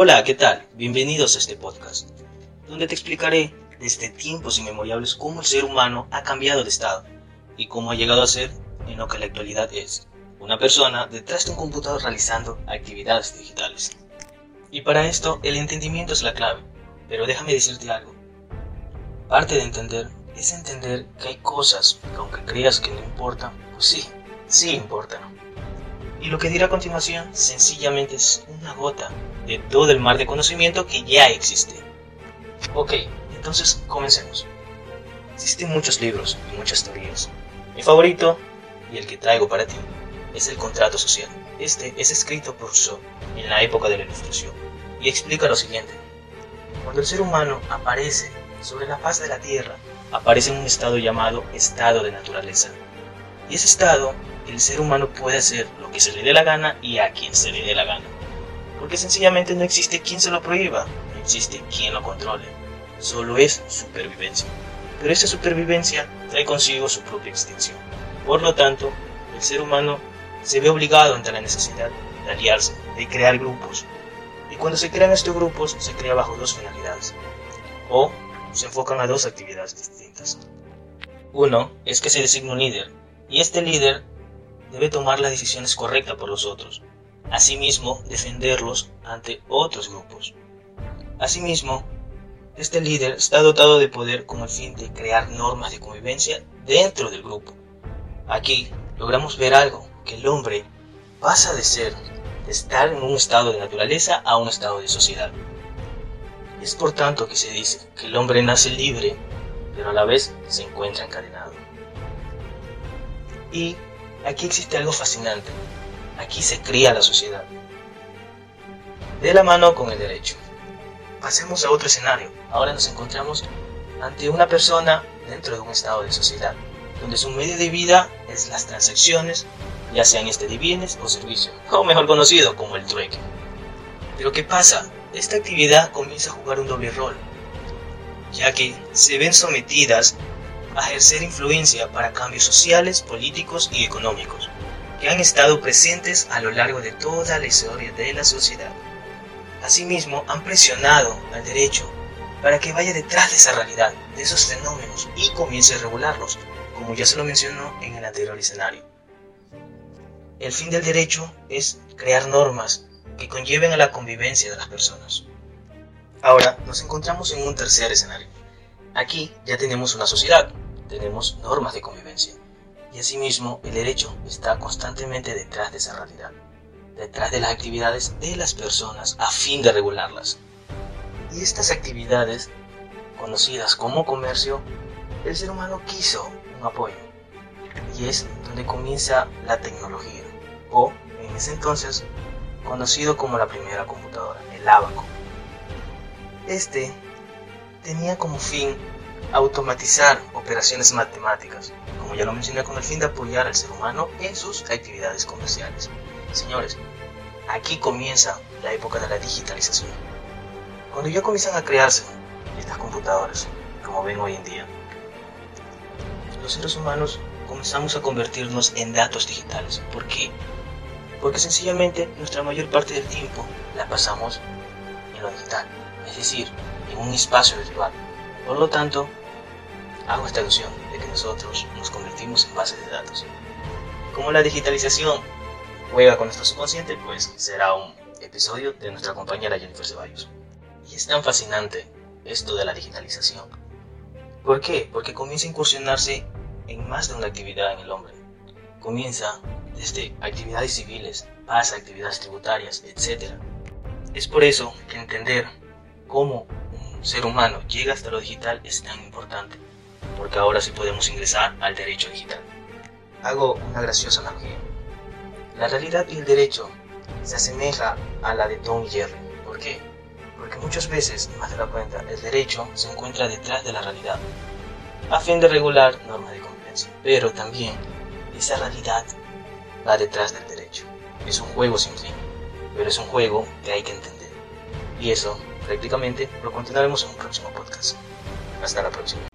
Hola, ¿qué tal? Bienvenidos a este podcast, donde te explicaré desde tiempos inmemoriales cómo el ser humano ha cambiado de estado y cómo ha llegado a ser en lo que la actualidad es, una persona detrás de un computador realizando actividades digitales. Y para esto el entendimiento es la clave, pero déjame decirte algo. Parte de entender es entender que hay cosas que aunque creas que no importan, pues sí, sí importan. Y lo que diré a continuación sencillamente es una gota de todo el mar de conocimiento que ya existe. Ok, entonces comencemos. Existen muchos libros y muchas teorías. Mi favorito, y el que traigo para ti, es el contrato social. Este es escrito por Rousseau en la época de la Ilustración y explica lo siguiente. Cuando el ser humano aparece sobre la faz de la Tierra, aparece en un estado llamado estado de naturaleza. Y ese estado el ser humano puede hacer lo que se le dé la gana y a quien se le dé la gana. Porque sencillamente no existe quien se lo prohíba, no existe quien lo controle. Solo es supervivencia. Pero esa supervivencia trae consigo su propia extinción. Por lo tanto, el ser humano se ve obligado ante la necesidad de aliarse, de crear grupos. Y cuando se crean estos grupos, se crea bajo dos finalidades. O se enfocan a dos actividades distintas. Uno es que se designa un líder, y este líder debe tomar las decisiones correctas por los otros, asimismo defenderlos ante otros grupos. Asimismo, este líder está dotado de poder con el fin de crear normas de convivencia dentro del grupo. Aquí logramos ver algo, que el hombre pasa de ser, de estar en un estado de naturaleza a un estado de sociedad. Es por tanto que se dice que el hombre nace libre, pero a la vez se encuentra encadenado. Y Aquí existe algo fascinante. Aquí se cría la sociedad. De la mano con el derecho. Pasemos a otro escenario. Ahora nos encontramos ante una persona dentro de un estado de sociedad, donde su medio de vida es las transacciones, ya sean este de bienes o servicios, o mejor conocido como el trueque. Pero ¿qué pasa? Esta actividad comienza a jugar un doble rol, ya que se ven sometidas ejercer influencia para cambios sociales, políticos y económicos, que han estado presentes a lo largo de toda la historia de la sociedad. Asimismo, han presionado al derecho para que vaya detrás de esa realidad, de esos fenómenos, y comience a regularlos, como ya se lo mencionó en el anterior escenario. El fin del derecho es crear normas que conlleven a la convivencia de las personas. Ahora nos encontramos en un tercer escenario. Aquí ya tenemos una sociedad, tenemos normas de convivencia. Y asimismo, el derecho está constantemente detrás de esa realidad, detrás de las actividades de las personas a fin de regularlas. Y estas actividades, conocidas como comercio, el ser humano quiso un apoyo. Y es donde comienza la tecnología, o en ese entonces conocido como la primera computadora, el abaco. Este tenía como fin automatizar operaciones matemáticas, como ya lo mencioné, con el fin de apoyar al ser humano en sus actividades comerciales. Señores, aquí comienza la época de la digitalización. Cuando ya comienzan a crearse estas computadoras, como ven hoy en día, los seres humanos comenzamos a convertirnos en datos digitales. ¿Por? Porque sencillamente nuestra mayor parte del tiempo la pasamos en lo digital, es decir, en un espacio virtual. Por lo tanto, hago esta ilusión de que nosotros nos convertimos en bases de datos. Como la digitalización juega con nuestro subconsciente, pues será un episodio de nuestra compañera Jennifer Ceballos. Y es tan fascinante esto de la digitalización. ¿Por qué? Porque comienza a incursionarse en más de una actividad en el hombre. Comienza desde actividades civiles, pasa actividades tributarias, etc. Es por eso que entender cómo ser humano llega hasta lo digital es tan importante porque ahora sí podemos ingresar al derecho digital. Hago una graciosa analogía. La realidad y el derecho se asemeja a la de Tom y Jerry. ¿Por qué? Porque muchas veces, más de la cuenta, el derecho se encuentra detrás de la realidad, a fin de regular normas de convivencia. Pero también esa realidad va detrás del derecho. Es un juego sin fin, pero es un juego que hay que entender. Y eso, prácticamente, lo continuaremos en un próximo podcast. Hasta la próxima.